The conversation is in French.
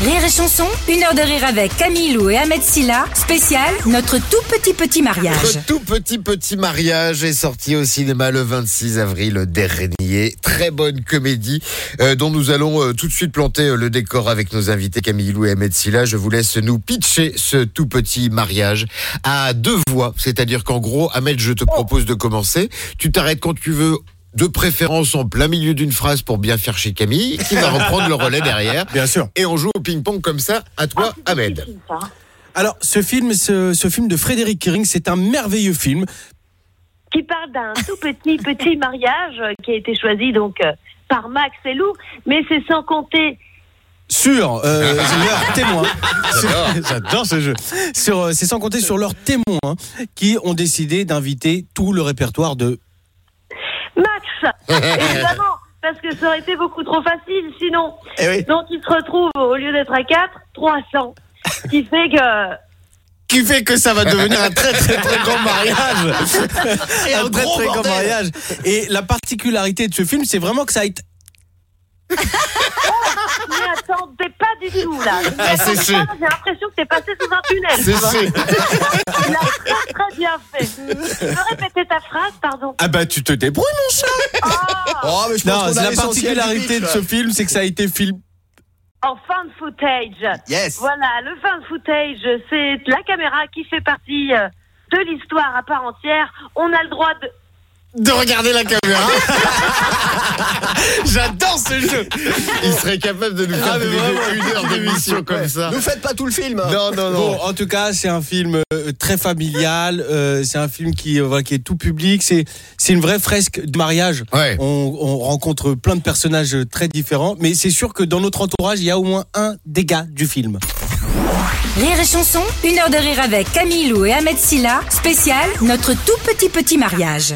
Rire et chanson, une heure de rire avec Camille Lou et Ahmed Silla, spécial notre tout petit petit mariage. Notre tout petit petit mariage est sorti au cinéma le 26 avril dernier. Très bonne comédie euh, dont nous allons euh, tout de suite planter euh, le décor avec nos invités Camille Lou et Ahmed Silla. Je vous laisse nous pitcher ce tout petit mariage à deux voix. C'est-à-dire qu'en gros, Ahmed, je te propose de commencer. Tu t'arrêtes quand tu veux de préférence en plein milieu d'une phrase pour bien faire chez Camille, qui va reprendre le relais derrière. Bien sûr. Et on joue au ping-pong comme ça. À toi, Ahmed. Alors, ce film, ce, ce film de Frédéric Kering, c'est un merveilleux film. qui parle d'un tout petit petit mariage qui a été choisi donc euh, par Max et Lou, mais c'est sans compter sur euh, leurs témoins. J'adore ce jeu. Sur, euh, c'est sans compter sur leurs témoins qui ont décidé d'inviter tout le répertoire de. Max, évidemment, parce que ça aurait été beaucoup trop facile sinon. Eh oui. Donc il se retrouve au lieu d'être à 4, 300, ce qui fait que Qui fait que ça va devenir un très très très grand mariage. un très très grand mariage. Et la particularité de ce film, c'est vraiment que ça a été. je m'y attendais pas du tout là. Je m'y Ah, c'est J'ai l'impression que t'es passé sous un tunnel. C'est. Il a très très bien fait. Tu peux répéter ta phrase, pardon? Ah bah tu te débrouilles mon chat. Ah, Oh, mais je pense Non, la particularité de ce film, c'est que ça a été filmé. En fan footage. Yes. Voilà, le fan footage, c'est la caméra qui fait partie euh, de l'histoire à part entière. On a le droit de... de regarder la caméra. J'adore ce jeu. Il serait capable de nous faire Ah, vraiment, une heure d'émission comme ça. Nous faites pas tout le film. Non, non, Bon, non. en tout cas, c'est un film euh, très familial. euh, c'est un film qui, euh, voilà, qui est tout public. C'est, c'est une vraie fresque de mariage. Ouais. On, on rencontre plein de personnages très différents, mais c'est sûr que dans notre entourage, il y a au moins un des gars du film. Rire et chanson, une heure de rire avec Camille Lou et Ahmed Silla, spécial notre tout petit petit mariage.